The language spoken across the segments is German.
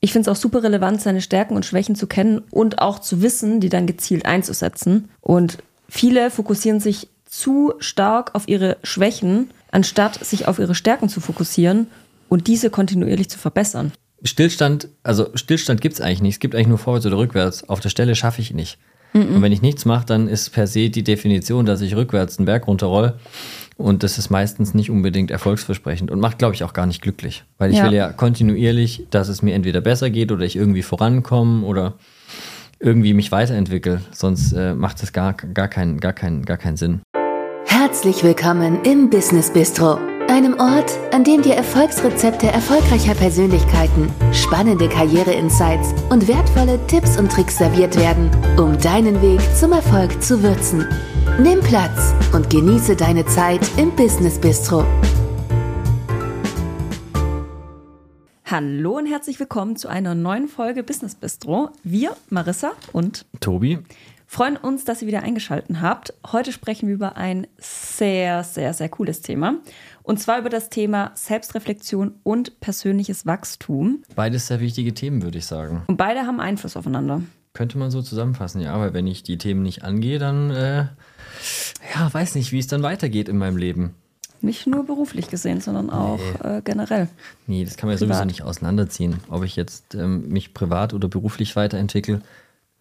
Ich finde es auch super relevant, seine Stärken und Schwächen zu kennen und auch zu wissen, die dann gezielt einzusetzen. Und viele fokussieren sich zu stark auf ihre Schwächen, anstatt sich auf ihre Stärken zu fokussieren und diese kontinuierlich zu verbessern. Stillstand, also Stillstand gibt es eigentlich nicht. Es gibt eigentlich nur vorwärts oder rückwärts. Auf der Stelle schaffe ich nicht. Mhm. Und wenn ich nichts mache, dann ist per se die Definition, dass ich rückwärts einen Berg runterroll. Und das ist meistens nicht unbedingt erfolgsversprechend und macht, glaube ich, auch gar nicht glücklich. Weil ich ja. will ja kontinuierlich, dass es mir entweder besser geht oder ich irgendwie vorankomme oder irgendwie mich weiterentwickle. Sonst äh, macht es gar, gar, keinen, gar, keinen, gar keinen Sinn. Herzlich willkommen im Business Bistro, einem Ort, an dem dir Erfolgsrezepte erfolgreicher Persönlichkeiten, spannende Karriere-Insights und wertvolle Tipps und Tricks serviert werden, um deinen Weg zum Erfolg zu würzen. Nimm Platz und genieße deine Zeit im Business Bistro. Hallo und herzlich willkommen zu einer neuen Folge Business Bistro. Wir, Marissa und Tobi, freuen uns, dass ihr wieder eingeschaltet habt. Heute sprechen wir über ein sehr, sehr, sehr cooles Thema. Und zwar über das Thema Selbstreflexion und persönliches Wachstum. Beides sehr wichtige Themen, würde ich sagen. Und beide haben Einfluss aufeinander. Könnte man so zusammenfassen, ja. Aber wenn ich die Themen nicht angehe, dann äh, ja, weiß nicht, wie es dann weitergeht in meinem Leben. Nicht nur beruflich gesehen, sondern auch nee. äh, generell. Nee, das kann man ja sowieso nicht auseinanderziehen. Ob ich jetzt ähm, mich privat oder beruflich weiterentwickle,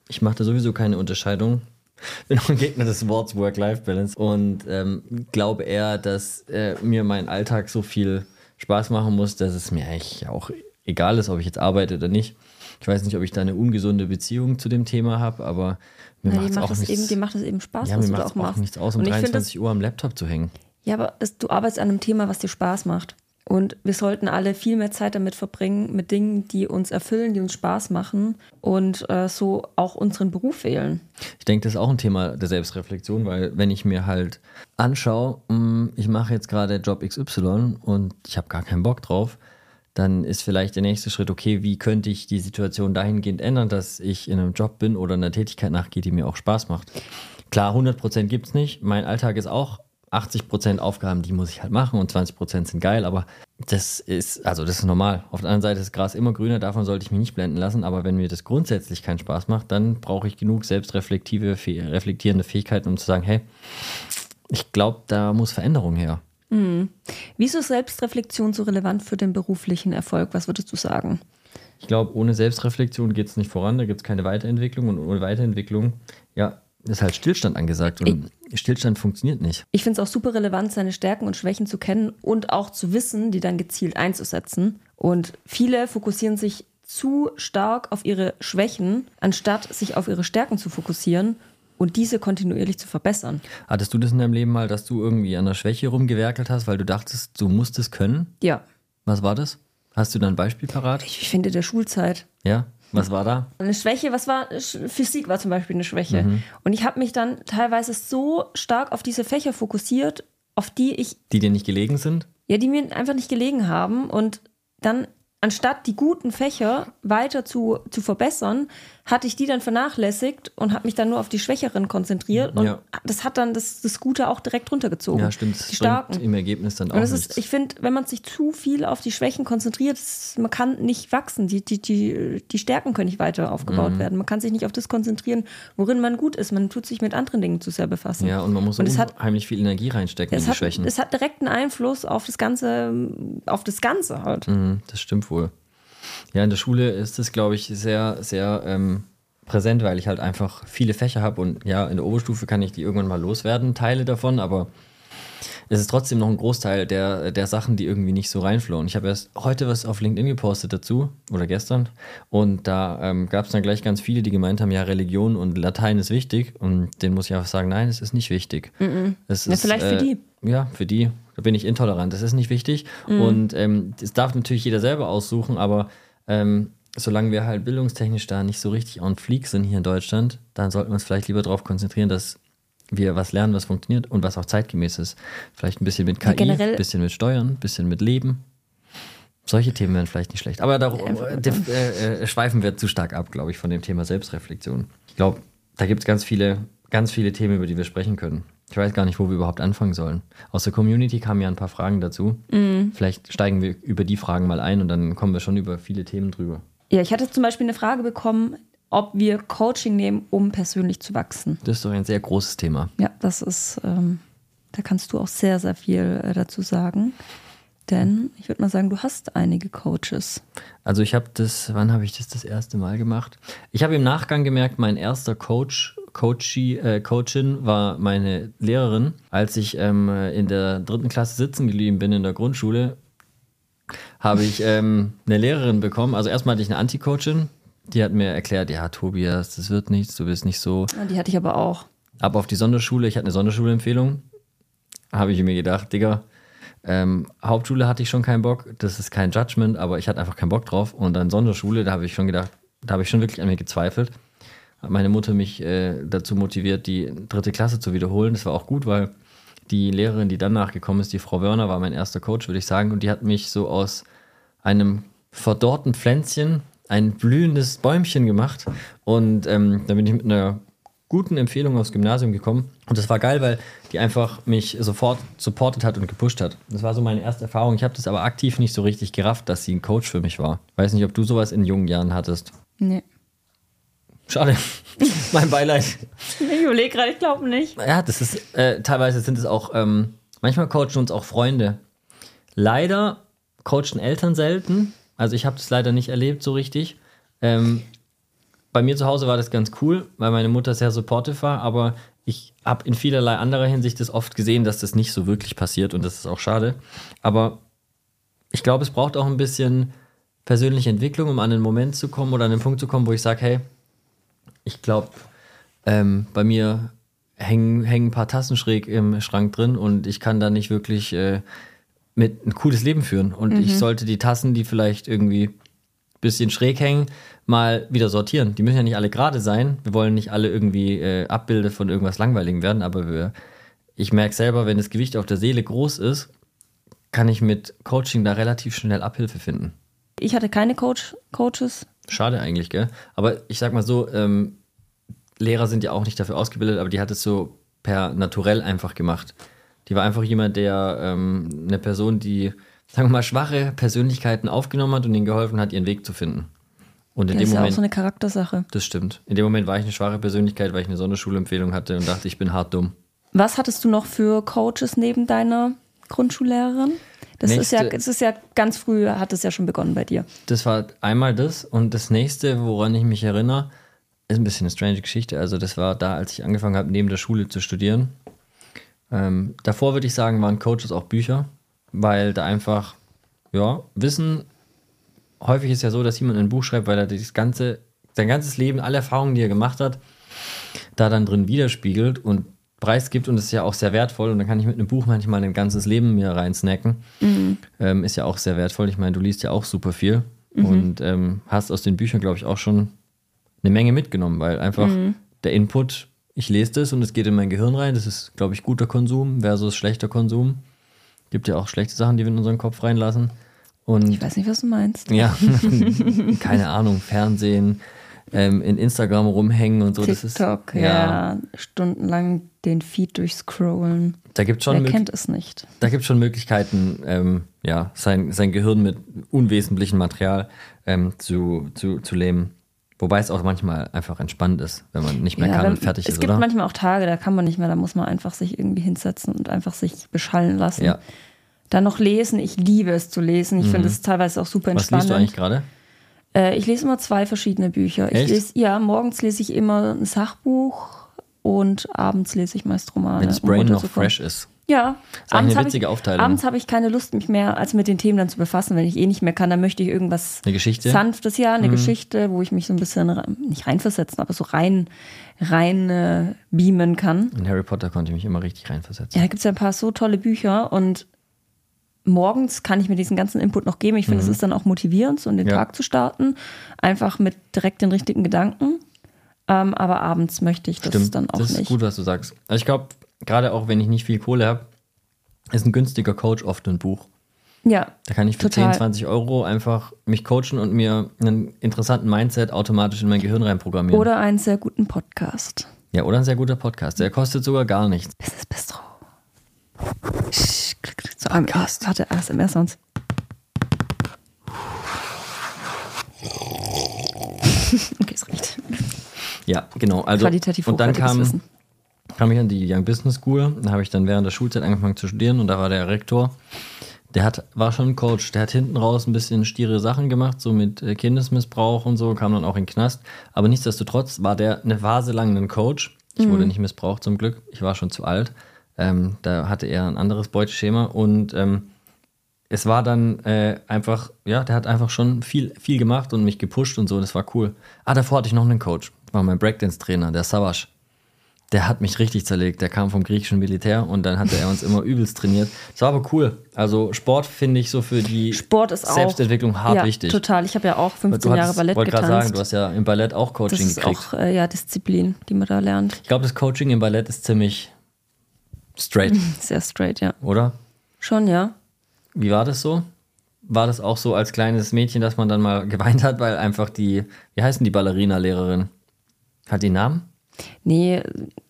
ich mache da sowieso keine Unterscheidung. Bin auch ein Gegner des Wortes Work-Life-Balance und ähm, glaube eher, dass äh, mir mein Alltag so viel Spaß machen muss, dass es mir eigentlich auch egal ist, ob ich jetzt arbeite oder nicht. Ich weiß nicht, ob ich da eine ungesunde Beziehung zu dem Thema habe, aber mir Na, macht es auch nichts. Eben, macht es eben Spaß, ja, was mir du da auch machst. nichts aus, um 23 das, Uhr am Laptop zu hängen. Ja, aber das, du arbeitest an einem Thema, was dir Spaß macht. Und wir sollten alle viel mehr Zeit damit verbringen, mit Dingen, die uns erfüllen, die uns Spaß machen und äh, so auch unseren Beruf wählen. Ich denke, das ist auch ein Thema der Selbstreflexion, weil wenn ich mir halt anschaue, hm, ich mache jetzt gerade Job XY und ich habe gar keinen Bock drauf, dann ist vielleicht der nächste Schritt, okay, wie könnte ich die Situation dahingehend ändern, dass ich in einem Job bin oder einer Tätigkeit nachgehe, die mir auch Spaß macht. Klar, 100% gibt es nicht. Mein Alltag ist auch 80% Aufgaben, die muss ich halt machen und 20% sind geil, aber das ist, also das ist normal. Auf der anderen Seite ist das Gras immer grüner, davon sollte ich mich nicht blenden lassen, aber wenn mir das grundsätzlich keinen Spaß macht, dann brauche ich genug selbstreflektive, reflektierende Fähigkeiten, um zu sagen, hey, ich glaube, da muss Veränderung her. Mhm. Wieso ist Selbstreflexion so relevant für den beruflichen Erfolg? Was würdest du sagen? Ich glaube, ohne Selbstreflexion geht es nicht voran, da gibt es keine Weiterentwicklung und ohne Weiterentwicklung, ja, ist halt Stillstand angesagt und ich, Stillstand funktioniert nicht. Ich finde es auch super relevant, seine Stärken und Schwächen zu kennen und auch zu wissen, die dann gezielt einzusetzen. Und viele fokussieren sich zu stark auf ihre Schwächen, anstatt sich auf ihre Stärken zu fokussieren und diese kontinuierlich zu verbessern. Hattest du das in deinem Leben mal, dass du irgendwie an der Schwäche rumgewerkelt hast, weil du dachtest, du musst es können? Ja. Was war das? Hast du da ein Beispiel parat? Ich finde der Schulzeit. Ja. Was war da? Eine Schwäche, was war? Physik war zum Beispiel eine Schwäche. Mhm. Und ich habe mich dann teilweise so stark auf diese Fächer fokussiert, auf die ich. Die dir nicht gelegen sind? Ja, die mir einfach nicht gelegen haben. Und dann anstatt die guten Fächer weiter zu, zu verbessern, hatte ich die dann vernachlässigt und habe mich dann nur auf die Schwächeren konzentriert. Und ja. das hat dann das, das Gute auch direkt runtergezogen. Ja, stimmt. Das die starken. im Ergebnis dann auch. Und das ist, ich finde, wenn man sich zu viel auf die Schwächen konzentriert, man kann nicht wachsen. Die, die, die, die Stärken können nicht weiter aufgebaut mhm. werden. Man kann sich nicht auf das konzentrieren, worin man gut ist. Man tut sich mit anderen Dingen zu sehr befassen. Ja, und man muss und unheimlich hat, viel Energie reinstecken in die hat, Schwächen. Es hat direkten Einfluss auf das Ganze, auf das Ganze halt. Mhm, das stimmt wohl. Ja, in der Schule ist es, glaube ich, sehr, sehr ähm, präsent, weil ich halt einfach viele Fächer habe und ja, in der Oberstufe kann ich die irgendwann mal loswerden, Teile davon, aber es ist trotzdem noch ein Großteil der, der Sachen, die irgendwie nicht so reinflohen. Ich habe erst heute was auf LinkedIn gepostet dazu oder gestern und da ähm, gab es dann gleich ganz viele, die gemeint haben, ja, Religion und Latein ist wichtig und denen muss ich einfach sagen, nein, es ist nicht wichtig. Mm -mm. Es ja, ist, vielleicht äh, für die. Ja, für die. Da bin ich intolerant. Das ist nicht wichtig mm. und ähm, das darf natürlich jeder selber aussuchen, aber ähm, solange wir halt bildungstechnisch da nicht so richtig on fleek sind hier in Deutschland, dann sollten wir uns vielleicht lieber darauf konzentrieren, dass wir was lernen, was funktioniert und was auch zeitgemäß ist. Vielleicht ein bisschen mit KI, ein ja, bisschen mit Steuern, ein bisschen mit Leben. Solche Themen wären vielleicht nicht schlecht. Aber darum äh, äh, äh, schweifen wir zu stark ab, glaube ich, von dem Thema Selbstreflexion. Ich glaube, da gibt es ganz viele, ganz viele Themen, über die wir sprechen können. Ich weiß gar nicht, wo wir überhaupt anfangen sollen. Aus der Community kamen ja ein paar Fragen dazu. Mhm. Vielleicht steigen wir über die Fragen mal ein und dann kommen wir schon über viele Themen drüber. Ja, ich hatte zum Beispiel eine Frage bekommen, ob wir Coaching nehmen, um persönlich zu wachsen. Das ist doch ein sehr großes Thema. Ja, das ist, ähm, da kannst du auch sehr, sehr viel äh, dazu sagen. Denn ich würde mal sagen, du hast einige Coaches. Also ich habe das, wann habe ich das das erste Mal gemacht? Ich habe im Nachgang gemerkt, mein erster Coach, Coachie, äh, Coachin war meine Lehrerin. Als ich ähm, in der dritten Klasse sitzen geblieben bin in der Grundschule, habe ich ähm, eine Lehrerin bekommen. Also erstmal hatte ich eine Anti-Coachin, die hat mir erklärt, ja, Tobias, das wird nichts, du bist nicht so. Die hatte ich aber auch. Ab auf die Sonderschule, ich hatte eine Sonderschulempfehlung. Habe ich mir gedacht, Digga, ähm, Hauptschule hatte ich schon keinen Bock, das ist kein Judgment, aber ich hatte einfach keinen Bock drauf. Und dann Sonderschule, da habe ich schon gedacht, da habe ich schon wirklich an mir gezweifelt. Hat meine Mutter mich äh, dazu motiviert, die dritte Klasse zu wiederholen. Das war auch gut, weil die Lehrerin, die danach gekommen ist, die Frau Wörner, war mein erster Coach, würde ich sagen. Und die hat mich so aus einem verdorrten Pflänzchen ein blühendes Bäumchen gemacht. Und ähm, dann bin ich mit einer guten Empfehlung aufs Gymnasium gekommen. Und das war geil, weil die einfach mich sofort supportet hat und gepusht hat. Das war so meine erste Erfahrung. Ich habe das aber aktiv nicht so richtig gerafft, dass sie ein Coach für mich war. Weiß nicht, ob du sowas in jungen Jahren hattest. Nee. Schade. mein Beileid. Ich überlege gerade, ich glaube nicht. Ja, das ist, äh, teilweise sind es auch, ähm, manchmal coachen uns auch Freunde. Leider coachen Eltern selten. Also ich habe das leider nicht erlebt so richtig. Ähm, bei mir zu Hause war das ganz cool, weil meine Mutter sehr supportive war, aber ich habe in vielerlei anderer Hinsicht das oft gesehen, dass das nicht so wirklich passiert und das ist auch schade. Aber ich glaube, es braucht auch ein bisschen persönliche Entwicklung, um an einen Moment zu kommen oder an den Punkt zu kommen, wo ich sage, hey, ich glaube, ähm, bei mir hängen, hängen ein paar Tassen schräg im Schrank drin und ich kann da nicht wirklich äh, mit ein cooles Leben führen. Und Mhm. ich sollte die Tassen, die vielleicht irgendwie ein bisschen schräg hängen, mal wieder sortieren. Die müssen ja nicht alle gerade sein. Wir wollen nicht alle irgendwie äh, Abbilder von irgendwas Langweiligem werden, aber wir, ich merke selber, wenn das Gewicht auf der Seele groß ist, kann ich mit Coaching da relativ schnell Abhilfe finden. Ich hatte keine Coach, Coaches. Schade eigentlich, gell? Aber ich sag mal so, ähm, Lehrer sind ja auch nicht dafür ausgebildet, aber die hat es so per naturell einfach gemacht. Die war einfach jemand, der ähm, eine Person, die, sagen wir mal, schwache Persönlichkeiten aufgenommen hat und ihnen geholfen hat, ihren Weg zu finden. Und in Das dem ist ja auch Moment, so eine Charaktersache. das stimmt. In dem Moment war ich eine schwache Persönlichkeit, weil ich eine Sonderschulempfehlung hatte und dachte, ich bin hart dumm. Was hattest du noch für Coaches neben deiner Grundschullehrerin? Das ist, ja, Nächste- das ist ja ganz früh, hat es ja schon begonnen bei dir. Das war einmal das und das nächste, woran ich mich erinnere, ist ein bisschen eine strange Geschichte. Also das war da, als ich angefangen habe, neben der Schule zu studieren. Ähm, davor würde ich sagen, waren Coaches auch Bücher, weil da einfach, ja, Wissen, häufig ist ja so, dass jemand ein Buch schreibt, weil er das ganze, sein ganzes Leben, alle Erfahrungen, die er gemacht hat, da dann drin widerspiegelt und preisgibt und das ist ja auch sehr wertvoll und dann kann ich mit einem Buch manchmal ein ganzes Leben mir reinsnacken. Ähm, ist ja auch sehr wertvoll. Ich meine, du liest ja auch super viel und ähm, hast aus den Büchern, glaube ich, auch schon eine Menge mitgenommen, weil einfach der Input, ich lese das und es geht in mein Gehirn rein. Das ist, glaube ich, guter Konsum versus schlechter Konsum. Gibt ja auch schlechte Sachen, die wir in unseren Kopf reinlassen. Und Ich weiß nicht, was du meinst. ja, keine Ahnung, Fernsehen, ähm, in Instagram rumhängen und so. das ist, TikTok, ja. Stundenlang den Feed durchscrollen. Da gibt es schon, Wer kennt es nicht? da gibt's schon Möglichkeiten, ähm, ja, sein, sein Gehirn mit unwesentlichem Material ähm, zu, zu, zu lähmen. Wobei es auch manchmal einfach entspannt ist, wenn man nicht mehr kann wenn- und fertig es ist, gibt oder? manchmal auch Tage, da kann man nicht mehr, da muss man einfach sich irgendwie hinsetzen und einfach sich beschallen lassen. Ja. Dann noch lesen, ich liebe es zu lesen. Ich finde es teilweise auch super Mhm. Was entspannend. liest du eigentlich gerade? Äh, ich lese immer zwei verschiedene Bücher. Echt? Ich lese, ja, morgens lese ich immer ein Sachbuch und abends lese ich meist Romane. Wenn das um Brain noch fresh ist. Ja, ist eigentlich eine witzige ich, Aufteilung. Abends habe ich keine Lust, mich mehr als mit den Themen dann zu befassen, wenn ich eh nicht mehr kann. Dann möchte ich irgendwas Eine Geschichte? Mhm. Sanftes, ja, eine Geschichte, wo ich mich so ein bisschen rein- nicht reinversetzen, aber so rein, rein äh, beamen kann. In Harry Potter konnte ich mich immer richtig reinversetzen. Ja, da gibt es ja ein paar so tolle Bücher und morgens kann ich mir diesen ganzen Input noch geben. Ich finde, es ist dann auch motivierend, so in den Mhm. Ja. Tag zu starten. Einfach mit direkt den richtigen Gedanken. Ähm, aber abends möchte ich das Stimmt, dann auch das ist nicht. gut, was du sagst. Also ich glaube, gerade auch wenn ich nicht viel Kohle habe, ist ein günstiger Coach oft ein Buch. Ja, Da kann ich für Total. 10, 20 Euro einfach mich coachen und mir einen interessanten Mindset automatisch in mein Gehirn reinprogrammieren. oder einen sehr guten Podcast. ja, oder ein sehr guter Podcast. Der kostet sogar gar nichts. Business Bistro. So, Podcast. Warte, ASMR-Sounds. Okay, es reicht. Ja, genau. Also, Qualitativ und dann kam, Wissen. kam ich an die Young Business School. Da habe ich dann während der Schulzeit angefangen zu studieren und da war der Rektor. Der hat, war schon ein Coach. Der hat hinten raus ein bisschen stiere Sachen gemacht, so mit äh, Kindesmissbrauch und so, kam dann auch in den Knast. Aber nichtsdestotrotz war der eine Phase lang ein Coach. Ich wurde nicht missbraucht zum Glück. Ich war schon zu alt. Ähm, da hatte er ein anderes Beuteschema und ähm, es war dann äh, einfach, ja, der hat einfach schon viel, viel gemacht und mich gepusht und so, das war cool. Ah, davor hatte ich noch einen Coach, war mein Breakdance-Trainer, der Savasch. Der hat mich richtig zerlegt, der kam vom griechischen Militär und dann hatte er uns immer übelst trainiert. Das war aber cool. Also Sport finde ich so für die Sport ist auch Selbstentwicklung hart ja, wichtig. total. Ich habe ja auch 15 Jahre Ballett wollte gerade getanzt. sagen, du hast ja im Ballett auch Coaching das ist gekriegt. auch äh, ja, Disziplin, die man da lernt. Ich glaube, das Coaching im Ballett ist ziemlich straight, Sehr straight, ja. oder? Schon, ja. Wie war das so? War das auch so als kleines Mädchen, dass man dann mal geweint hat, weil einfach die, wie heißen die Ballerina-Lehrerin? Hat die einen Namen? Nee,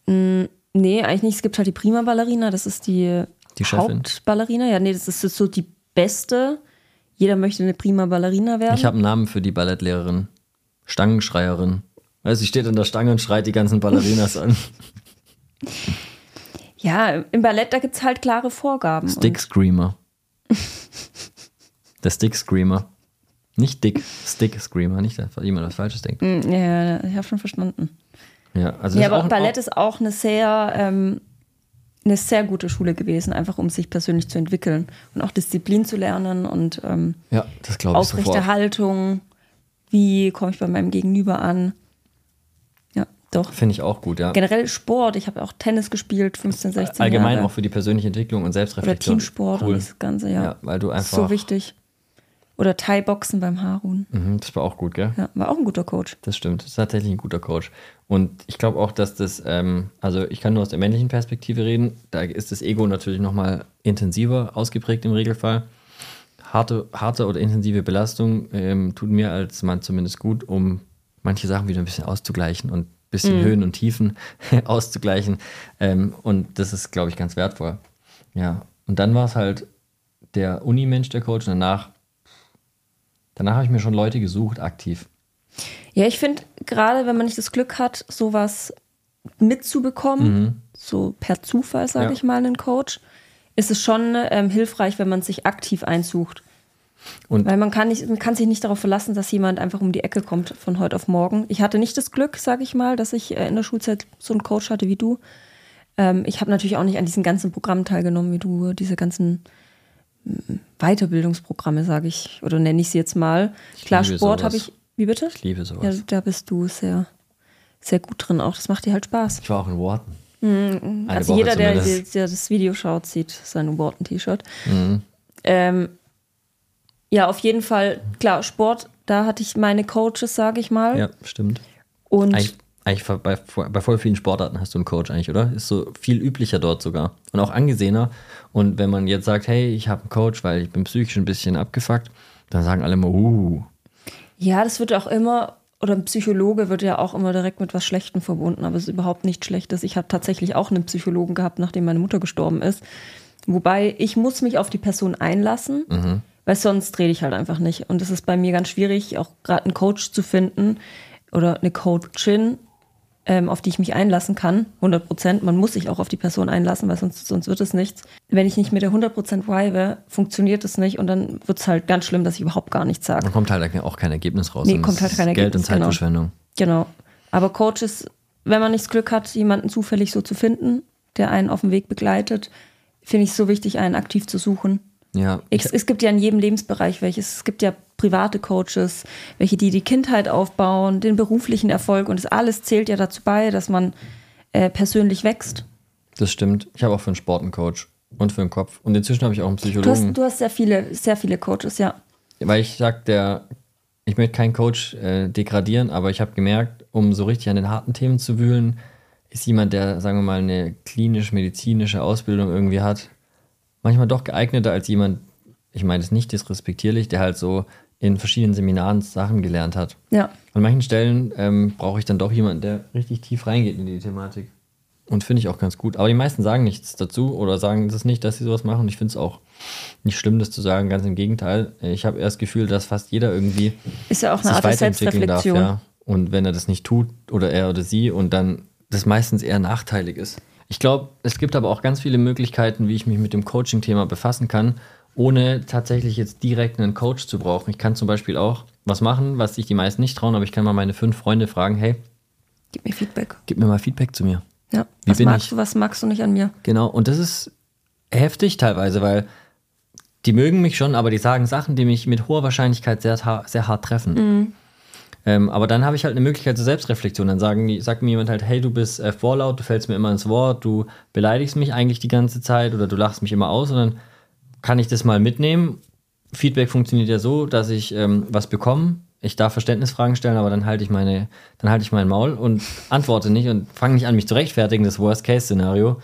mh, nee, eigentlich nicht. Es gibt halt die Prima-Ballerina, das ist die, Die Chefin. Hauptballerina. Ja, nee, das ist so die beste. Jeder möchte eine Prima-Ballerina werden. Ich habe einen Namen für die Ballettlehrerin. Stangenschreierin. Weißt du, sie steht an der Stange und schreit die ganzen Ballerinas an. ja, im Ballett, da gibt es halt klare Vorgaben. Stick Screamer. Der Stick Screamer. Nicht Dick, Stick Screamer. Nicht, dass jemand was Falsches denkt. Mh, ja, ich habe schon verstanden. Ja, also Ja, aber auch, Ballett auch, ist auch eine sehr, ähm, eine sehr gute Schule gewesen, einfach um sich persönlich zu entwickeln und auch Disziplin zu lernen und ähm, Ja, das ich aufrechte sofort. Haltung. Wie komme ich bei meinem Gegenüber an? Ja, doch. Finde ich auch gut, ja. Generell Sport. Ich habe auch Tennis gespielt, 15, 16 Allgemein Jahre. auch für die persönliche Entwicklung und Oder Selbstreflexion. Teamsport cool. und das Ganze, ja. Ja, weil du einfach. so wichtig. Oder Thai-Boxen beim Harun. Mhm, das war auch gut, gell? Ja, war auch ein guter Coach. Das stimmt. Das ist tatsächlich ein guter Coach. Und ich glaube auch, dass das, ähm, also ich kann nur aus der männlichen Perspektive reden, da ist das Ego natürlich nochmal intensiver ausgeprägt im Regelfall. Harte, harte oder intensive Belastung ähm, tut mir als Mann zumindest gut, um manche Sachen wieder ein bisschen auszugleichen und ein bisschen Höhen und Tiefen auszugleichen. Ähm, und das ist, glaube ich, ganz wertvoll. Ja. Und dann war es halt der Unimensch, der Coach. Und danach, danach habe ich mir schon Leute gesucht, aktiv. Ja, ich finde, gerade wenn man nicht das Glück hat, sowas mitzubekommen, so per Zufall, sage Mhm. Ja. ich mal, einen Coach, ist es schon ähm, hilfreich, wenn man sich aktiv einsucht. Und Weil man kann, nicht, man kann sich nicht darauf verlassen, dass jemand einfach um die Ecke kommt von heute auf morgen. Ich hatte nicht das Glück, sage ich mal, dass ich äh, in der Schulzeit so einen Coach hatte wie du. Ähm, ich habe natürlich auch nicht an diesen ganzen Programmen teilgenommen, wie du, diese ganzen Weiterbildungsprogramme, sage ich, oder nenne ich sie jetzt mal. Klar, liebe Sport habe ich. Wie bitte? Ich liebe Ja, sowas. da bist du sehr, sehr gut drin auch. Das macht dir halt Spaß. Ich war auch in Wharton. Eine also Woche jeder, der, der, das Video schaut, sieht sein Wharton-T-Shirt. Mhm. Ähm, ja, auf jeden Fall, klar, Sport, da hatte ich meine Coaches, sage ich mal. Ja, stimmt. Und Eigentlich, eigentlich bei, bei voll vielen Sportarten hast du einen Coach eigentlich, oder? Ist so viel üblicher dort sogar. Und auch angesehener. Und wenn man jetzt sagt, hey, ich habe einen Coach, weil ich bin psychisch ein bisschen abgefuckt, dann sagen alle immer, uh. ja, das wird auch immer, oder ein Psychologe wird ja auch immer direkt mit was Schlechtem verbunden, aber es ist überhaupt nicht Schlechtes. Ich habe tatsächlich auch einen Psychologen gehabt, nachdem meine Mutter gestorben ist. Wobei ich muss mich auf die Person einlassen, weil sonst rede ich halt einfach nicht. Und es ist bei mir ganz schwierig, auch gerade einen Coach zu finden oder eine Coachin, ähm, auf die ich mich einlassen kann. 100 Prozent. Man muss sich auch auf die Person einlassen, weil sonst, sonst wird es nichts. Wenn ich nicht mit der 100 Prozent vibe, funktioniert es nicht und dann wird es halt ganz schlimm, dass ich überhaupt gar nichts sage. Dann kommt halt auch kein Ergebnis raus. Nee, kommt halt kein Geld und Ergebnis, genau. Zeitverschwendung. Genau. Aber Coaches, wenn man nicht das Glück hat, jemanden zufällig so zu finden, der einen auf dem Weg begleitet, finde ich es so wichtig, einen aktiv zu suchen. Ja, Es, es gibt ja in jedem Lebensbereich welches. Es gibt ja private Coaches, welche die die Kindheit aufbauen, den beruflichen Erfolg und das alles zählt ja dazu bei, dass man äh, persönlich wächst. das stimmt. Ich habe auch für einen Sport einen Coach und für den Kopf. Und inzwischen habe ich auch einen Du Psychologen. hast, du hast sehr viele, sehr viele Coaches, ja. Weil ich sag, der, ich möchte keinen Coach äh, degradieren, aber ich habe gemerkt, um so richtig an den harten Themen zu wühlen, ist jemand, der, sagen wir mal, eine klinisch-medizinische Ausbildung irgendwie hat, manchmal doch geeigneter als jemand, ich meine es nicht disrespektierlich, der halt so in verschiedenen Seminaren Sachen gelernt hat. Ja. An manchen Stellen ähm, brauche ich dann doch jemanden, der richtig tief reingeht in die Thematik. Und finde ich auch ganz gut. Aber die meisten sagen nichts dazu oder sagen das nicht, dass sie sowas machen. Und ich finde es auch nicht schlimm, das zu sagen. Ganz im Gegenteil. Ich habe eher das Gefühl, dass fast jeder irgendwie Ist ja auch eine Art weiterentwickeln darf. Selbstreflexion. Ja. Und wenn er das nicht tut oder er oder sie und dann das meistens eher nachteilig ist. Ich glaube, es gibt aber auch ganz viele Möglichkeiten, wie ich mich mit dem Coaching-Thema befassen kann, ohne tatsächlich jetzt direkt einen Coach zu brauchen. Ich kann zum Beispiel auch was machen, was sich die meisten nicht trauen, aber ich kann mal meine fünf Freunde fragen, hey, Gib mir Feedback. gib mir mal Feedback zu mir. Ja. Wie was bin magst ich? du, was magst du nicht an mir? Genau, und das ist heftig teilweise, weil die mögen mich schon, aber die sagen Sachen, die mich mit hoher Wahrscheinlichkeit sehr, sehr hart treffen. Ähm, aber dann habe ich halt eine Möglichkeit zur Selbstreflexion. Dann sagen sagt mir jemand halt, hey, du bist äh, vorlaut, du fällst mir immer ins Wort, du beleidigst mich eigentlich die ganze Zeit oder du lachst mich immer aus und dann kann ich das mal mitnehmen. Feedback funktioniert ja so, dass ich ähm, was bekomme. Ich darf Verständnisfragen stellen, aber dann halte ich meine, dann halte ich mein Maul und antworte nicht und fange nicht an, mich zu rechtfertigen, das Worst-Case-Szenario.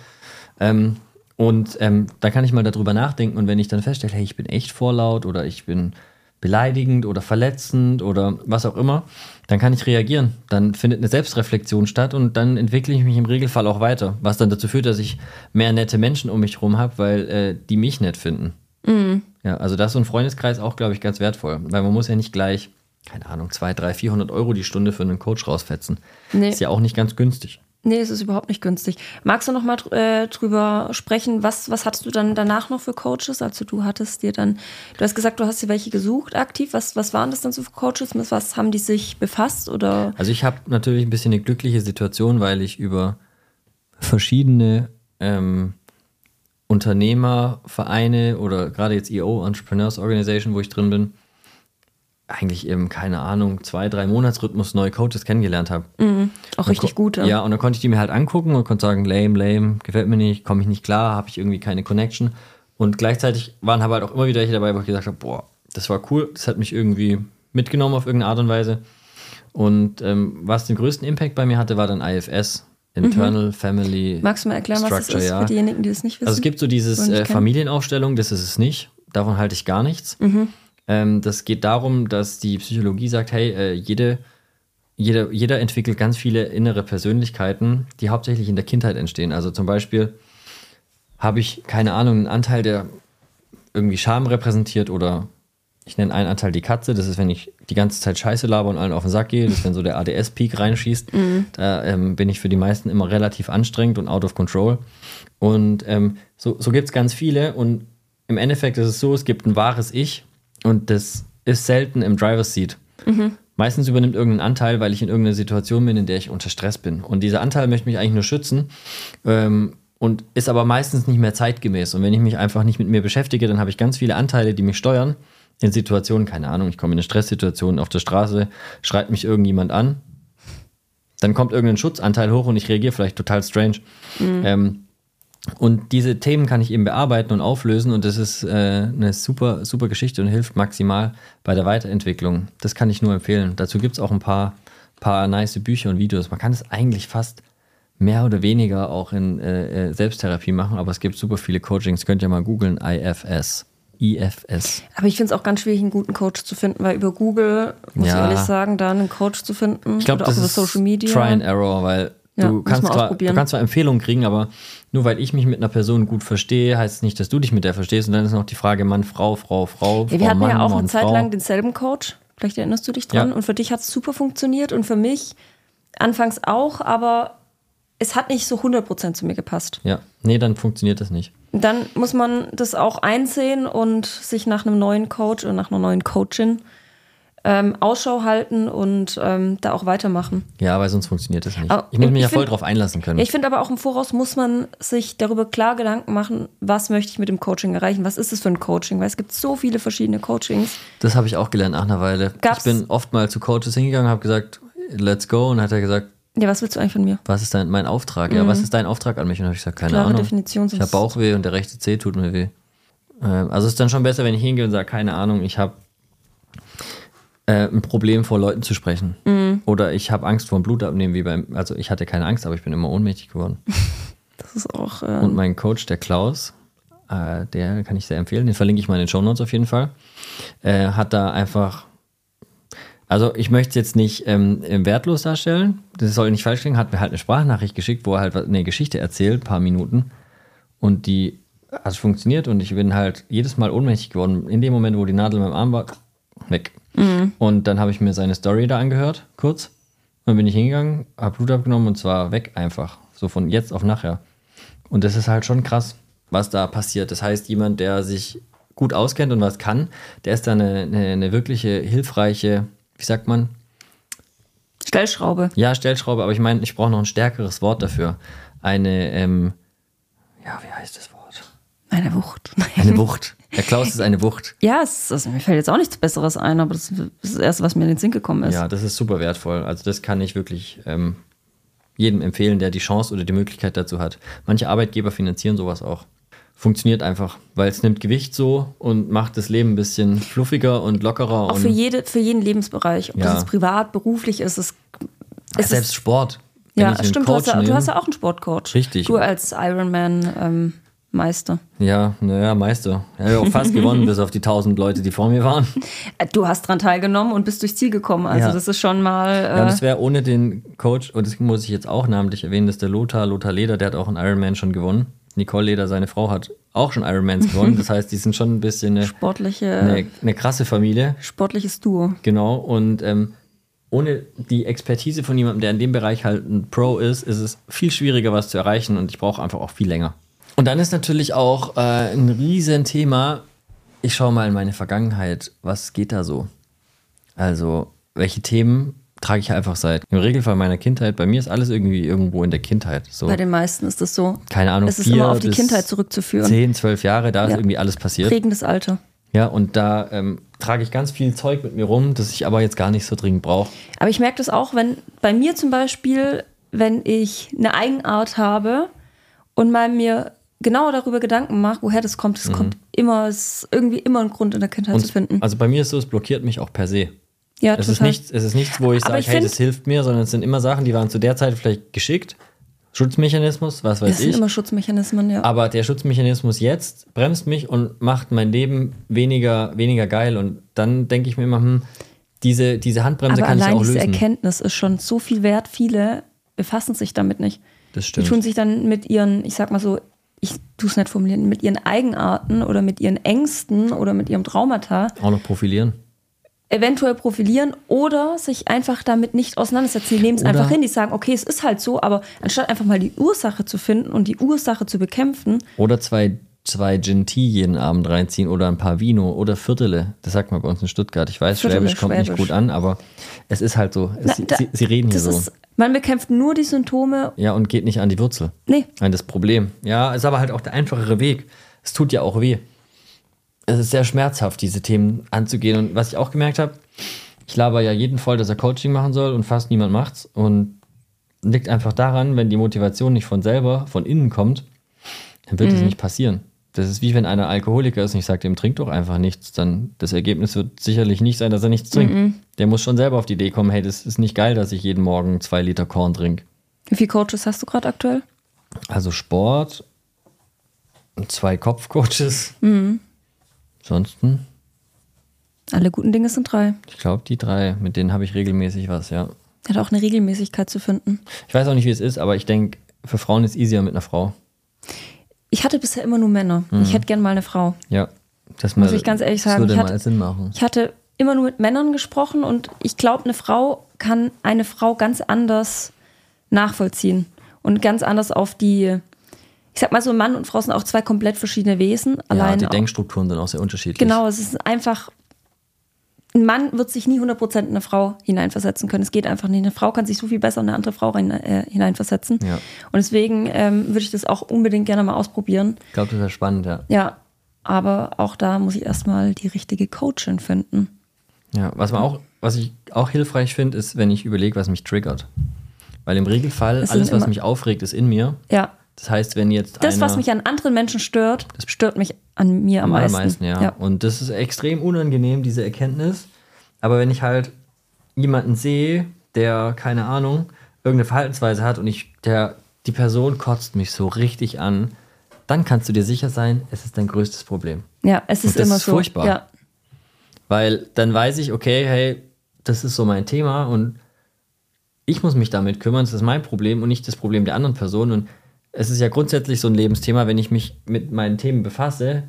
Ähm, und ähm, da kann ich mal darüber nachdenken und wenn ich dann feststelle, hey, ich bin echt vorlaut oder ich bin beleidigend oder verletzend oder was auch immer, dann kann ich reagieren. Dann findet eine Selbstreflexion statt und dann entwickle ich mich im Regelfall auch weiter, was dann dazu führt, dass ich mehr nette Menschen um mich herum habe, weil äh, die mich nett finden. Ja, also da ist so ein Freundeskreis auch, glaube ich, ganz wertvoll, weil man muss ja nicht gleich, keine Ahnung, 200, 300, 400 Euro die Stunde für einen Coach rausfetzen. Nee. Ist ja auch nicht ganz günstig. Nee, es ist überhaupt nicht günstig. Magst du noch mal äh, drüber sprechen? Was, was hattest du dann danach noch für Coaches? Also du hattest dir dann, du hast gesagt, du hast dir welche gesucht aktiv. Was, was waren das dann so für Coaches? Mit was haben die sich befasst? Oder Also ich habe natürlich ein bisschen eine glückliche Situation, weil ich über verschiedene ähm, Unternehmervereine oder gerade jetzt EO, Entrepreneurs Organization, wo ich drin bin, eigentlich eben, keine Ahnung, zwei, drei Monatsrhythmus neue Coaches kennengelernt habe. auch richtig gut? Ja, und dann konnte ich die mir halt angucken und konnte sagen, lame, lame, gefällt mir nicht, komme ich nicht klar, habe ich irgendwie keine Connection. Und gleichzeitig waren aber halt auch immer wieder welche dabei, wo ich gesagt habe, boah, das war cool, das hat mich irgendwie mitgenommen auf irgendeine Art und Weise. Und ähm, was den größten Impact bei mir hatte, war dann IFS, Internal Family Magst du mal erklären, was das Structure, ist ja. für diejenigen, die das nicht wissen? Also es gibt so dieses äh? Familienaufstellung, das ist es nicht. Davon halte ich gar nichts. Mhm. Ähm, das geht darum, dass die Psychologie sagt, hey, äh, jede, jeder, jeder entwickelt ganz viele innere Persönlichkeiten, die hauptsächlich in der Kindheit entstehen. Also zum Beispiel habe ich, keine Ahnung, einen Anteil, der irgendwie Scham repräsentiert oder ich nenne einen Anteil die Katze, das ist, wenn ich die ganze Zeit Scheiße laber und allen auf den Sack gehe, das ist, wenn so der ADS-Peak reinschießt. Da ähm, bin ich für die meisten immer relativ anstrengend und out of control. Und ähm, so, so gibt es ganz viele und im Endeffekt ist es so, es gibt ein wahres Ich und das ist selten im Driver's Seat. Meistens übernimmt irgendein Anteil, weil ich in irgendeiner Situation bin, in der ich unter Stress bin. Und dieser Anteil möchte mich eigentlich nur schützen ähm, und ist aber meistens nicht mehr zeitgemäß. Und wenn ich mich einfach nicht mit mir beschäftige, dann habe ich ganz viele Anteile, die mich steuern. In Situationen, keine Ahnung, ich komme in eine Stresssituation auf der Straße, schreit mich irgendjemand an, dann kommt irgendein Schutzanteil hoch und ich reagiere vielleicht total strange. Ähm, und diese Themen kann ich eben bearbeiten und auflösen und das ist äh, eine super, super Geschichte und hilft maximal bei der Weiterentwicklung. Das kann ich nur empfehlen. Dazu gibt es auch ein paar, paar nice Bücher und Videos. Man kann es eigentlich fast mehr oder weniger auch in äh, äh, Selbsttherapie machen, aber es gibt super viele Coachings. Könnt ihr mal googeln, IFS. IFS. Aber ich finde es auch ganz schwierig, einen guten Coach zu finden, weil über Google, muss Ja. ich ehrlich sagen, da einen Coach zu finden Ich glaube, oder auch über Social Media. Try and Error, weil Ja, du, kannst zwar, du kannst zwar Empfehlungen kriegen, aber nur weil ich mich mit einer Person gut verstehe, heißt es nicht, dass du dich mit der verstehst. Und dann ist noch die Frage Mann, Frau, Frau, Frau, Ja, Frau, wir hatten Mann, ja auch Mann, eine Zeit Frau. lang denselben Coach. Vielleicht erinnerst du dich dran. Ja. Und für dich hat es super funktioniert und für mich anfangs auch, aber es hat nicht so 100% zu mir gepasst. Ja, nee, dann funktioniert das nicht. Dann muss man das auch einsehen und sich nach einem neuen Coach oder nach einer neuen Coachin ähm, Ausschau halten und ähm, da auch weitermachen. Ja, weil sonst funktioniert das nicht. Aber ich muss mich ich ja voll find- drauf einlassen können. Ich finde aber auch im Voraus muss man sich darüber klar Gedanken machen, was möchte ich mit dem Coaching erreichen, was ist es für ein Coaching, weil es gibt so viele verschiedene Coachings. das habe ich auch gelernt nach einer Weile. Gab's- Ich bin oft mal zu Coaches hingegangen, habe gesagt, let's go. Und hat er gesagt, Ja, was willst du eigentlich von mir? was ist dein, mein Auftrag? Ja, was ist dein Auftrag an mich? Und habe ich gesagt, keine Mhm. Klare Ahnung. Definition, ich habe Bauchweh und der rechte Zeh tut mir weh. Ähm, also es ist dann schon besser, wenn ich hingehe und sage, keine Ahnung, ich habe äh, ein Problem vor Leuten zu sprechen. Mhm. Oder ich habe Angst vor dem Blutabnehmen, wie beim, also ich hatte keine Angst, aber ich bin immer ohnmächtig geworden. Das ist auch. Äh, Und mein Coach, der Klaus, äh, der kann ich sehr empfehlen, den verlinke ich mal in den Show Notes auf jeden Fall, äh, hat da einfach, also ich möchte es jetzt nicht ähm, wertlos darstellen, das soll nicht falsch klingen, hat mir halt eine Sprachnachricht geschickt, wo er halt eine Geschichte erzählt, ein paar Minuten und die hat funktioniert und ich bin halt jedes Mal ohnmächtig geworden. In dem Moment, wo die Nadel in meinem Arm war, weg. Und dann habe ich mir seine Story da angehört, kurz. Dann bin ich hingegangen, habe Blut abgenommen und zwar weg einfach. So von jetzt auf nachher. Und das ist halt schon krass, was da passiert. Das heißt, jemand, der sich gut auskennt und was kann, der ist da eine, eine, eine wirkliche hilfreiche, wie sagt man? Stellschraube. Ja, Stellschraube, aber ich meine, ich brauche noch ein stärkeres Wort dafür. Eine, ähm, ja, wie heißt das Wort? Eine Wucht. Eine Wucht. Der Klaus ist eine Wucht. Ja, es ist, also mir fällt jetzt auch nichts Besseres ein, aber das ist das Erste, was mir in den Sinn gekommen ist. Ja, das ist super wertvoll. Also das kann ich wirklich ähm, jedem empfehlen, der die Chance oder die Möglichkeit dazu hat. Manche Arbeitgeber finanzieren sowas auch. Funktioniert einfach, weil es nimmt Gewicht so und macht das Leben ein bisschen fluffiger und lockerer. Auch und für, jede, für jeden Lebensbereich. Ob Ja. das jetzt privat, beruflich ist, es, es selbst ist, Sport. Wenn Ja, stimmt, du hast, ja, du hast ja auch einen Sportcoach. Richtig. Du als Ironman ähm, Meister. Ja, naja, Meister. Er hat auch fast gewonnen, bis auf die 1000 Leute, die vor mir waren. Äh, Du hast dran teilgenommen und bist durchs Ziel gekommen. Also Ja. das ist schon mal. Ja, und Äh, das wäre ohne den Coach, und das muss ich jetzt auch namentlich erwähnen, das ist der Lothar, Lothar Leder, der hat auch einen Ironman schon gewonnen. Nicole Leder, seine Frau, hat auch schon Ironmans gewonnen. Das heißt, die sind schon ein bisschen eine, sportliche, eine, eine krasse Familie. sportliches Duo. Genau. Und ähm, ohne die Expertise von jemandem, der in dem Bereich halt ein Pro ist, ist es viel schwieriger, was zu erreichen und ich brauche einfach auch viel länger. Und dann ist natürlich auch äh, ein Riesenthema, ich schaue mal in meine Vergangenheit, was geht da so? Also, welche Themen trage ich einfach seit im Regelfall meiner Kindheit. Bei mir ist alles irgendwie irgendwo in der Kindheit. So, Bei den meisten ist das so. keine Ahnung, Es ist immer auf die Kindheit zurückzuführen. 10, 12 Jahre, da ist Ja. irgendwie alles passiert. Prägendes Alter. Ja, und da ähm, trage ich ganz viel Zeug mit mir rum, das ich aber jetzt gar nicht so dringend brauche. Aber ich merke das auch, wenn bei mir zum Beispiel, wenn ich eine Eigenart habe und mal mir genau darüber Gedanken mache, woher das kommt, es kommt immer, es ist irgendwie immer ein Grund in der Kindheit zu finden. Also bei mir ist so, es blockiert mich auch per se. ja, Es ist, nichts, es ist nichts, wo ich Aber sage, hey, das hilft mir, sondern es sind immer Sachen, die waren zu der Zeit vielleicht geschickt. Schutzmechanismus, was weiß Das sind ich. immer Schutzmechanismen, ja. Aber der Schutzmechanismus jetzt bremst mich und macht mein Leben weniger, weniger geil. Und dann denke ich mir immer, hm, diese, diese Handbremse Aber kann ich allein auch diese lösen. Erkenntnis ist schon so viel wert. Viele befassen sich damit nicht. Das Die stimmt. tun sich dann mit ihren, ich sag mal so, ich tue es nicht formulieren, mit ihren Eigenarten oder mit ihren Ängsten oder mit ihrem Traumata auch noch profilieren. eventuell profilieren oder sich einfach damit nicht auseinandersetzen. Die nehmen es einfach hin, die sagen, okay, es ist halt so, aber anstatt einfach mal die Ursache zu finden und die Ursache zu bekämpfen, Oder zwei, zwei Gin Tea jeden Abend reinziehen oder ein paar Vino oder Viertele. Das sagt man bei uns in Stuttgart. Ich weiß, Viertele, Schwäbisch kommt nicht Schwäbisch. gut an, aber es ist halt so. Es, Na, da- sie, sie reden hier so. ist, man bekämpft nur die Symptome. Ja, und geht nicht an die Wurzel. Nee, Nein, das Problem. Ja, ist aber halt auch der einfachere Weg. Es tut ja auch weh. Es ist sehr schmerzhaft, diese Themen anzugehen. Und was ich auch gemerkt habe, ich laber ja jeden voll, dass er Coaching machen soll und fast niemand macht's. Und liegt einfach daran, wenn die Motivation nicht von selber, von innen kommt, dann wird es nicht passieren. Das ist wie wenn einer Alkoholiker ist und ich sage ihm, trink doch einfach nichts. Dann das Ergebnis wird sicherlich nicht sein, dass er nichts trinkt. Der muss schon selber auf die Idee kommen, hey, das ist nicht geil, dass ich jeden Morgen zwei Liter Korn trinke. wie viele Coaches hast du gerade aktuell? Also Sport, zwei Kopfcoaches. Ansonsten, Alle guten Dinge sind drei. ich glaube, die drei, mit denen habe ich regelmäßig was, ja. Hat auch eine Regelmäßigkeit zu finden. Ich weiß auch nicht, wie es ist, aber ich denke, für Frauen ist es easier mit einer Frau. Ich hatte bisher immer nur Männer. Mhm. Ich hätte gern mal eine Frau. Ja. Das Muss mal- ich ganz ehrlich sagen, würde ich mal hatte- Sinn machen. Ich hatte immer nur mit Männern gesprochen und ich glaube, eine Frau kann eine Frau ganz anders nachvollziehen und ganz anders auf die. Ich sag mal so, Mann und Frau sind auch zwei komplett verschiedene Wesen. Ja, Allein die Denkstrukturen sind auch sehr unterschiedlich. Genau, es ist einfach. Ein Mann wird sich nie 100% in eine Frau hineinversetzen können. Es geht einfach nicht. Eine Frau kann sich so viel besser in eine andere Frau rein, äh, hineinversetzen. Ja. Und deswegen ähm, würde ich das auch unbedingt gerne mal ausprobieren. Ich glaube, das wäre spannend, ja. Ja, aber auch da muss ich erstmal die richtige Coachin finden. Ja, was man auch, was ich auch hilfreich finde, ist, wenn ich überlege, was mich triggert. Weil im Regelfall, alles, was mich aufregt, ist in mir. Ja, Das heißt, wenn jetzt das, einer, was mich an anderen Menschen stört, stört mich an mir am, Am meisten. allermeisten, ja. Und das ist extrem unangenehm, diese Erkenntnis. Aber wenn ich halt jemanden sehe, der, keine Ahnung, irgendeine Verhaltensweise hat und ich, der, die Person kotzt mich so richtig an, dann kannst du dir sicher sein, es ist dein größtes Problem. Ja, es ist das immer ist so. furchtbar. Ja. Weil dann weiß ich, okay, hey, das ist so mein Thema und ich muss mich damit kümmern, das ist mein Problem und nicht das Problem der anderen Person. Und es ist ja grundsätzlich so ein Lebensthema, wenn ich mich mit meinen Themen befasse,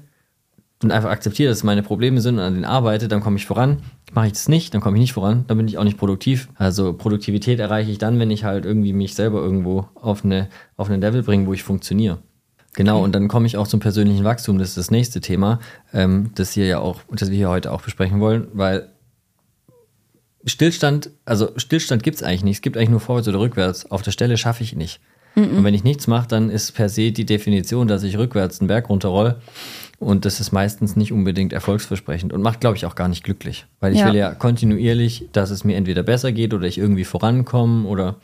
und einfach akzeptiere, dass es meine Probleme sind und an denen arbeite, dann komme ich voran. Mache ich das nicht, dann komme ich nicht voran, dann bin ich auch nicht produktiv. Also Produktivität erreiche ich dann, wenn ich halt irgendwie mich selber irgendwo auf eine auf einen Level bringe, wo ich funktioniere. Genau, und dann komme ich auch zum persönlichen Wachstum. Das ist das nächste Thema, ähm, das hier ja auch, das wir hier heute auch besprechen wollen, weil Stillstand, also Stillstand gibt es eigentlich nicht. Es gibt eigentlich nur vorwärts oder rückwärts. Auf der Stelle schaffe ich nicht. Und wenn ich nichts mache, dann ist per se die Definition, dass ich rückwärts einen Berg runterroll. Und das ist meistens nicht unbedingt erfolgsversprechend und macht, glaube ich, auch gar nicht glücklich. Weil ich Ja. will ja kontinuierlich, dass es mir entweder besser geht oder ich irgendwie vorankomme oder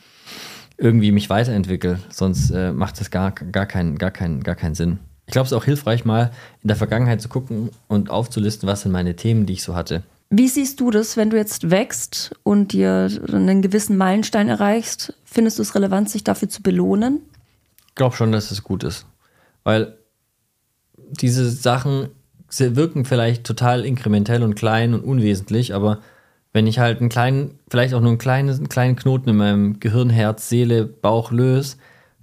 irgendwie mich weiterentwickle. Sonst äh, macht das gar, gar, keinen, gar, keinen, gar keinen Sinn. Ich glaube, es ist auch hilfreich, mal in der Vergangenheit zu gucken und aufzulisten, was sind meine Themen, die ich so hatte. Wie siehst du das, wenn du jetzt wächst und dir einen gewissen Meilenstein erreichst? Findest du es relevant, sich dafür zu belohnen? Ich glaube schon, dass es gut ist. Weil diese Sachen wirken vielleicht total inkrementell und klein und unwesentlich, aber wenn ich halt einen kleinen, vielleicht auch nur einen kleinen, einen kleinen Knoten in meinem Gehirn, Herz, Seele, Bauch löse,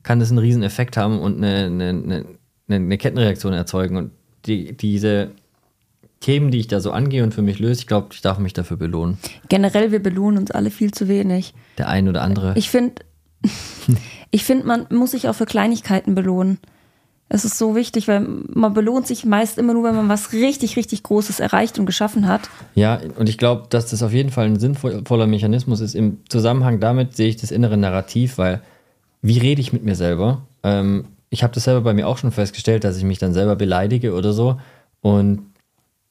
kann das einen riesen Effekt haben und eine, eine, eine, eine Kettenreaktion erzeugen. Und die, diese Themen, die ich da so angehe und für mich löse, ich glaube, ich darf mich dafür belohnen. Generell, wir belohnen uns alle viel zu wenig. Der ein oder andere. Ich finde, ich finde, man muss sich auch für Kleinigkeiten belohnen. Es ist so wichtig, weil man belohnt sich meist immer nur, wenn man was richtig, richtig Großes erreicht und geschaffen hat. Ja, und ich glaube, dass das auf jeden Fall ein sinnvoller Mechanismus ist. Im Zusammenhang damit sehe ich das innere Narrativ, weil wie rede ich mit mir selber? Ähm, ich habe das selber bei mir auch schon festgestellt, dass ich mich dann selber beleidige oder so. Und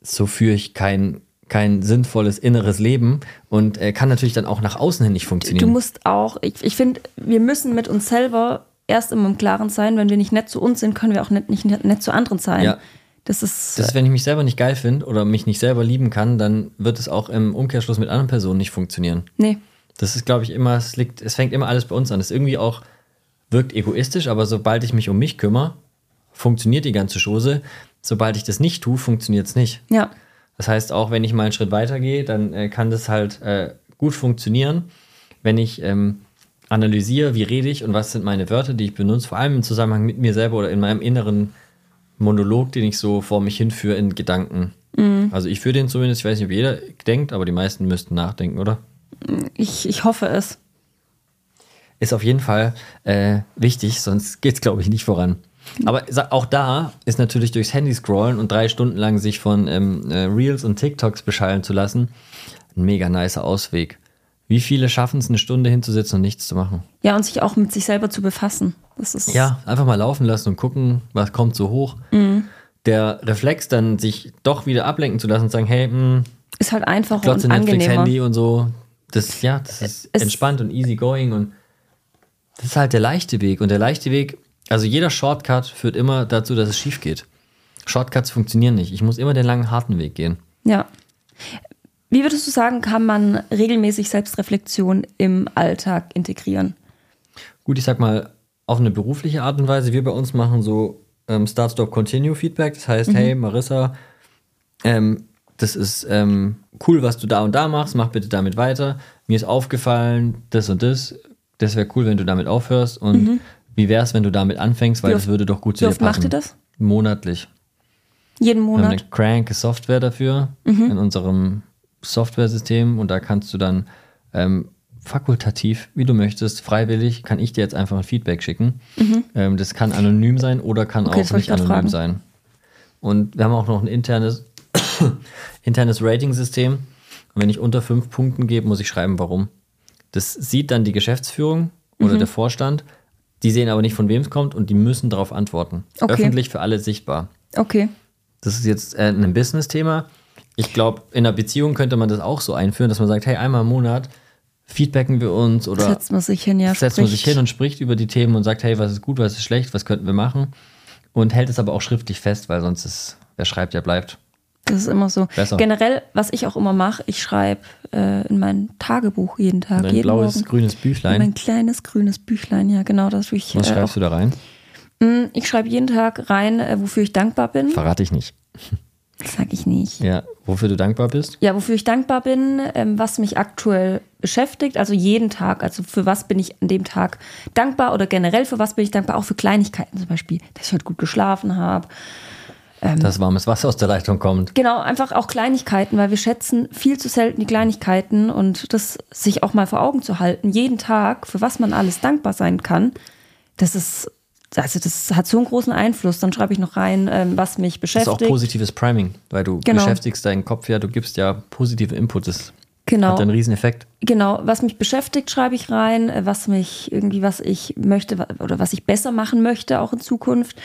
so führe ich kein, kein sinnvolles inneres Leben und äh, kann natürlich dann auch nach außen hin nicht Du funktionieren. musst auch, ich, ich finde, wir müssen mit uns selber erst immer im Klaren sein. Wenn wir nicht nett zu uns sind, können wir auch nicht, nicht nett zu anderen sein. Ja. Das ist, das ist, wenn ich mich selber nicht geil finde oder mich nicht selber lieben kann, dann wird es auch im Umkehrschluss mit anderen Personen nicht funktionieren. nee. Das ist, glaube ich, immer, es liegt, es fängt immer alles bei uns an. Das ist irgendwie auch, wirkt egoistisch, aber sobald ich mich um mich kümmere, funktioniert die ganze Chose. Sobald ich das nicht tue, funktioniert es nicht. Ja. Das heißt, auch wenn ich mal einen Schritt weiter gehe, dann äh, kann das halt äh, gut funktionieren, wenn ich ähm, analysiere, wie rede ich und was sind meine Wörter, die ich benutze, vor allem im Zusammenhang mit mir selber oder in meinem inneren Monolog, den ich so vor mich hinführe in Gedanken. Also ich führe den zumindest, ich weiß nicht, ob jeder denkt, aber die meisten müssten nachdenken, oder? Ich, ich hoffe es. ist auf jeden Fall äh, wichtig, sonst geht es, glaube ich, nicht voran. Aber auch da ist natürlich durchs Handy scrollen und drei Stunden lang sich von ähm, äh, Reels und TikToks beschallen zu lassen, ein mega nicer Ausweg. Wie viele schaffen es, eine Stunde hinzusitzen und nichts zu machen? Ja, und sich auch mit sich selber zu befassen. Das ist Ja, einfach mal laufen lassen und gucken, was kommt so hoch. Der Reflex dann, sich doch wieder ablenken zu lassen und sagen, hey, mh, ist halt einfacher und Netflix, angenehmer. Handy und so. Das, ja, das ist Es- entspannt und easy going und das ist halt der leichte Weg. Und der leichte Weg, also jeder Shortcut führt immer dazu, dass es schief geht. Shortcuts funktionieren nicht. Ich muss immer den langen, harten Weg gehen. Ja. Wie würdest du sagen, kann man regelmäßig Selbstreflexion im Alltag integrieren? Gut, ich sag mal, auf eine berufliche Art und Weise. Wir bei uns machen so ähm, Start, Stop, Continue Feedback. Das heißt, hey, Marissa, ähm, das ist ähm, cool, was du da und da machst. Mach bitte damit weiter. Mir ist aufgefallen, das und das. Das wäre cool, wenn du damit aufhörst. Und wie wäre es, wenn du damit anfängst, weil Wie das oft- würde doch gut zu Wie dir oft passen. macht ihr das? Monatlich. Jeden Wir haben eine Monat? cranke Software dafür in unserem Software-System und da kannst du dann ähm, fakultativ, wie du möchtest, freiwillig, kann ich dir jetzt einfach ein Feedback schicken. Ähm, das kann anonym sein oder kann Okay, auch nicht anonym fragen. sein. Und wir haben auch noch ein internes, internes Rating-System. Und wenn ich unter fünf Punkten gebe, muss ich schreiben, warum. Das sieht dann die Geschäftsführung oder Mhm. der Vorstand. Die sehen aber nicht, von wem es kommt und die müssen darauf antworten. Okay. Öffentlich für alle sichtbar. Okay. Das ist jetzt äh, ein Business-Thema. Ich glaube, in einer Beziehung könnte man das auch so einführen, dass man sagt, hey, einmal im Monat feedbacken wir uns oder Setzt man sich hin, ja. setzt man sich hin und spricht über die Themen und sagt, hey, was ist gut, was ist schlecht, was könnten wir machen und hält es aber auch schriftlich fest, weil sonst ist, wer schreibt, der bleibt. Das ist immer so. Besser. Generell, was ich auch immer mache, ich schreibe äh, in mein Tagebuch jeden Tag. Jeden blaues, Morgen. grünes In Büchlein. Mein kleines grünes Büchlein, ja, genau, das ich. Was äh, schreibst du da rein? auch. Mm, Ich schreibe jeden Tag rein, äh, wofür ich dankbar bin. Verrate ich nicht. Das sag ich nicht. Ja, wofür du dankbar bist? Ja, wofür ich dankbar bin, ähm, was mich aktuell beschäftigt, also jeden Tag, also für was bin ich an dem Tag dankbar oder generell für was bin ich dankbar, auch für Kleinigkeiten zum Beispiel, dass ich heute gut geschlafen habe, dass warmes Wasser aus der Leitung kommt. Genau, einfach auch Kleinigkeiten, weil wir schätzen viel zu selten die Kleinigkeiten und das sich auch mal vor Augen zu halten, jeden Tag, für was man alles dankbar sein kann, das ist, also das hat so einen großen Einfluss. Dann schreibe ich noch rein, ähm, was mich Das ist beschäftigt. auch positives Priming, weil du Genau. beschäftigst deinen Kopf ja, du gibst ja positive Input. Das Genau. hat einen riesen Effekt. Genau, was mich beschäftigt, schreibe ich rein, äh, was mich irgendwie, was ich möchte oder was ich besser machen möchte, auch in Zukunft,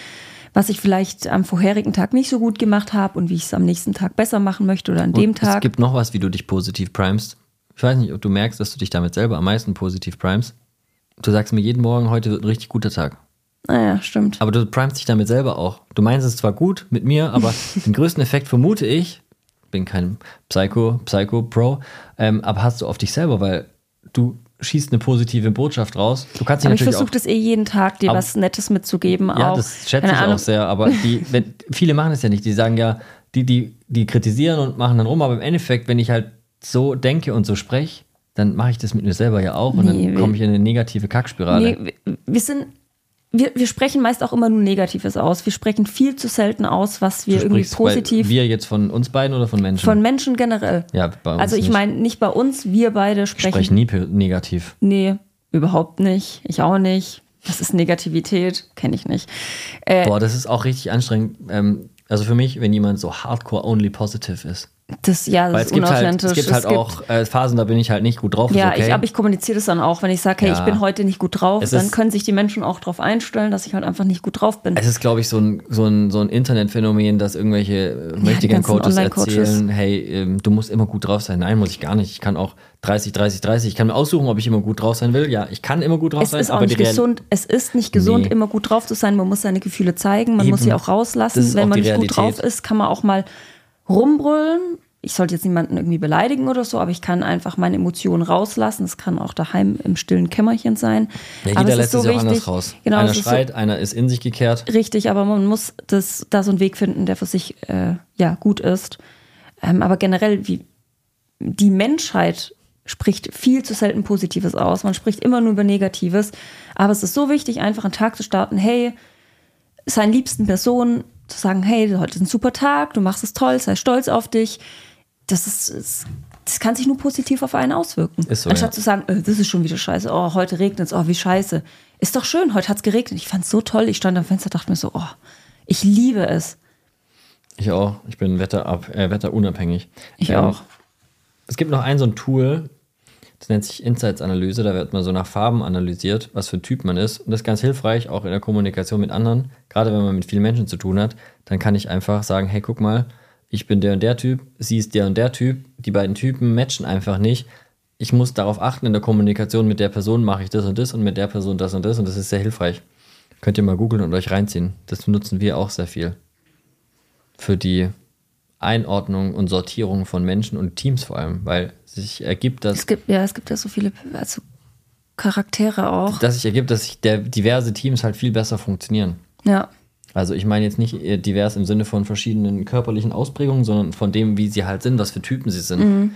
was ich vielleicht am vorherigen Tag nicht so gut gemacht habe und wie ich es am nächsten Tag besser machen möchte oder an dem Und Tag. Es gibt noch was, wie du dich positiv primest. Ich weiß nicht, ob du merkst, dass du dich damit selber am meisten positiv primest. Du sagst mir jeden Morgen, heute wird ein richtig guter Tag. naja, Ah stimmt. Aber du primest dich damit selber auch. Du meinst es zwar gut mit mir, aber den größten Effekt vermute ich, bin kein Psycho, Psycho-Pro, ähm, aber hast du auf dich selber, weil du schießt eine positive Botschaft raus. Du kannst Aber ich versuche das eh jeden Tag, dir was Nettes mitzugeben. Ja, auch. das schätze Keine ich Ahnung. auch sehr, aber die, wenn, viele machen es ja nicht. Die sagen ja, die, die, die kritisieren und machen dann rum, aber im Endeffekt, wenn ich halt so denke und so spreche, dann mache ich das mit mir selber ja auch und Nee, dann komme ich in eine negative Kackspirale. Nee, wir sind. Wir, wir sprechen meist auch immer nur Negatives aus. Wir sprechen viel zu selten aus, was wir irgendwie positiv Wir jetzt von uns beiden oder von Menschen? von Menschen generell. ja, bei uns Also ich meine nicht bei uns, wir beide ich sprechen. spreche nie negativ. Nee, überhaupt nicht. Ich auch nicht. Das ist Negativität, kenne ich nicht. Äh, Boah, das ist auch richtig anstrengend. Ähm, also für mich, wenn jemand so hardcore only positive ist. Das ja, das Weil ist es gibt halt, unauthentisch. es gibt halt auch äh, Phasen, da bin ich halt nicht gut drauf. ja, okay. ich, aber ich kommuniziere das dann auch, wenn ich sage, hey, Ja. ich bin heute nicht gut drauf, Es dann ist- können sich die Menschen auch darauf einstellen, dass ich halt einfach nicht gut drauf bin. Es ist, glaube ich, so ein, so ein, so ein Internetphänomen, dass irgendwelche äh, mächtigen Coaches erzählen, hey, ähm, du musst immer gut drauf sein. Nein, muss ich gar nicht. Ich kann auch 30, 30, 30. Ich kann mir aussuchen, ob ich immer gut drauf sein will. Ja, ich kann immer gut drauf es sein, ist auch aber nicht gesund. Es ist nicht gesund, Nee. immer gut drauf zu sein. Man muss seine Gefühle zeigen, man muss Eben. sie auch rauslassen. Wenn auch man nicht gut Realität. drauf ist, kann man auch mal rumbrüllen. Ich sollte jetzt niemanden irgendwie beleidigen oder so, aber ich kann einfach meine Emotionen rauslassen. Das kann auch daheim im stillen Kämmerchen sein. ja, aber jeder es lässt es so ja auch anders raus. Genau, einer es ist so- schreit, einer ist in sich gekehrt. Richtig, aber man muss das, da so einen Weg finden, der für sich äh, ja gut ist. Ähm, aber generell, wie die Menschheit spricht viel zu selten Positives aus. Man spricht immer nur über Negatives. Aber es ist so wichtig, einfach einen Tag zu starten, hey, seinen liebsten Personen zu sagen, hey, heute ist ein super Tag, du machst es toll, sei stolz auf dich. Das ist, das kann sich nur positiv auf einen auswirken. So, Anstatt ja. zu sagen, äh, das ist schon wieder scheiße, oh, heute regnet es, oh, wie scheiße. Ist doch schön, heute hat es geregnet. Ich fand es so toll. Ich stand am Fenster dachte mir so, oh, ich liebe es. Ich auch. Ich bin wetterab, äh, wetterunabhängig. Ich Ähm, auch. Es gibt noch ein so ein Tool, das nennt sich Insights-Analyse. Da wird man so nach Farben analysiert, was für ein Typ man ist. Und das ist ganz hilfreich, auch in der Kommunikation mit anderen. Gerade wenn man mit vielen Menschen zu tun hat, dann kann ich einfach sagen, hey, guck mal, ich bin der und der Typ, sie ist der und der Typ. Die beiden Typen matchen einfach nicht. Ich muss darauf achten, in der Kommunikation mit der Person mache ich das und das und mit der Person das und das. Und das ist sehr hilfreich. Könnt ihr mal googeln und euch reinziehen. Das nutzen wir auch sehr viel. Für die Einordnung und Sortierung von Menschen und Teams vor allem, weil sich ergibt, dass Es gibt, ja, es gibt ja so viele also Charaktere auch. dass sich ergibt, dass sich der diverse Teams halt viel besser funktionieren. Ja. Also ich meine jetzt nicht äh, divers im Sinne von verschiedenen körperlichen Ausprägungen, sondern von dem, wie sie halt sind, was für Typen sie sind. Mhm.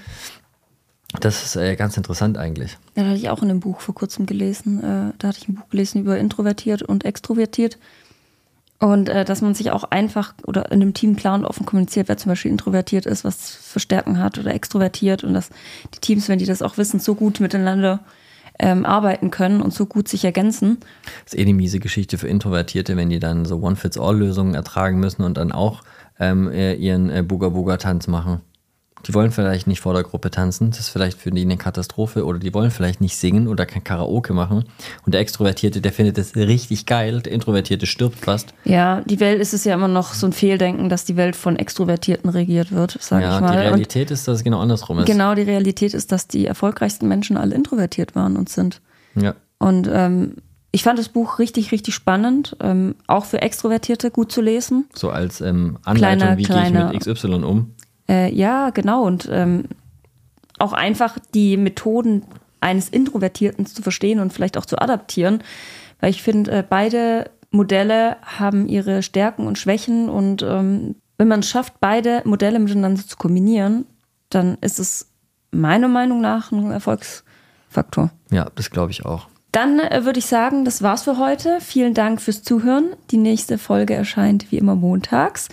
Das ist äh, ganz interessant eigentlich. Ja, da hatte ich auch in einem Buch vor kurzem gelesen. Äh, da hatte ich ein Buch gelesen über introvertiert und extrovertiert. Und äh, dass man sich auch einfach oder in einem Team klar und offen kommuniziert, wer zum Beispiel introvertiert ist, was für Stärken hat oder extrovertiert. Und dass die Teams, wenn die das auch wissen, so gut miteinander ähm, arbeiten können und so gut sich ergänzen. Das ist eh eine miese Geschichte für Introvertierte, wenn die dann so One-Fits-All-Lösungen ertragen müssen und dann auch ähm, äh, ihren äh, Booga-Booga-Tanz machen. Die wollen vielleicht nicht vor der Gruppe tanzen, das ist vielleicht für die eine Katastrophe oder die wollen vielleicht nicht singen oder kein Karaoke machen. Und der Extrovertierte, der findet das richtig geil, der Introvertierte stirbt fast. Ja, die Welt ist es ja immer noch so ein Fehldenken, dass die Welt von Extrovertierten regiert wird, sage Ja, ich mal. die Und Realität ist, dass es genau andersrum ist. genau die Realität ist, dass die erfolgreichsten Menschen alle introvertiert waren und sind. Ja. Und ähm, ich fand das Buch richtig, richtig spannend, ähm, auch für Extrovertierte gut zu lesen. So als ähm, Anleitung, Kleiner, wie gehe ich kleiner- mit XY um. Äh, ja, genau. Und ähm, auch einfach die Methoden eines Introvertierten zu verstehen und vielleicht auch zu adaptieren. Weil ich finde, äh, beide Modelle haben ihre Stärken und Schwächen. Und ähm, wenn man es schafft, beide Modelle miteinander zu kombinieren, dann ist es meiner Meinung nach ein Erfolgsfaktor. Ja, das glaube ich auch. Dann äh, würde ich sagen, das war's für heute. Vielen Dank fürs Zuhören. Die nächste Folge erscheint wie immer montags.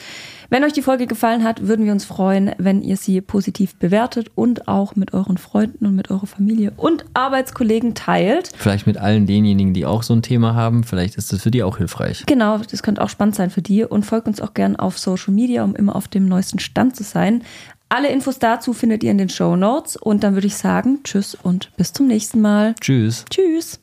Wenn euch die Folge gefallen hat, würden wir uns freuen, wenn ihr sie positiv bewertet und auch mit euren Freunden und mit eurer Familie und Arbeitskollegen teilt. Vielleicht mit allen denjenigen, die auch so ein Thema haben. Vielleicht ist das für die auch hilfreich. Genau, das könnte auch spannend sein für die. Und folgt uns auch gern auf Social Media, um immer auf dem neuesten Stand zu sein. Alle Infos dazu findet ihr in den Show Notes. Und dann würde ich sagen, tschüss und bis zum nächsten Mal. Tschüss. Tschüss.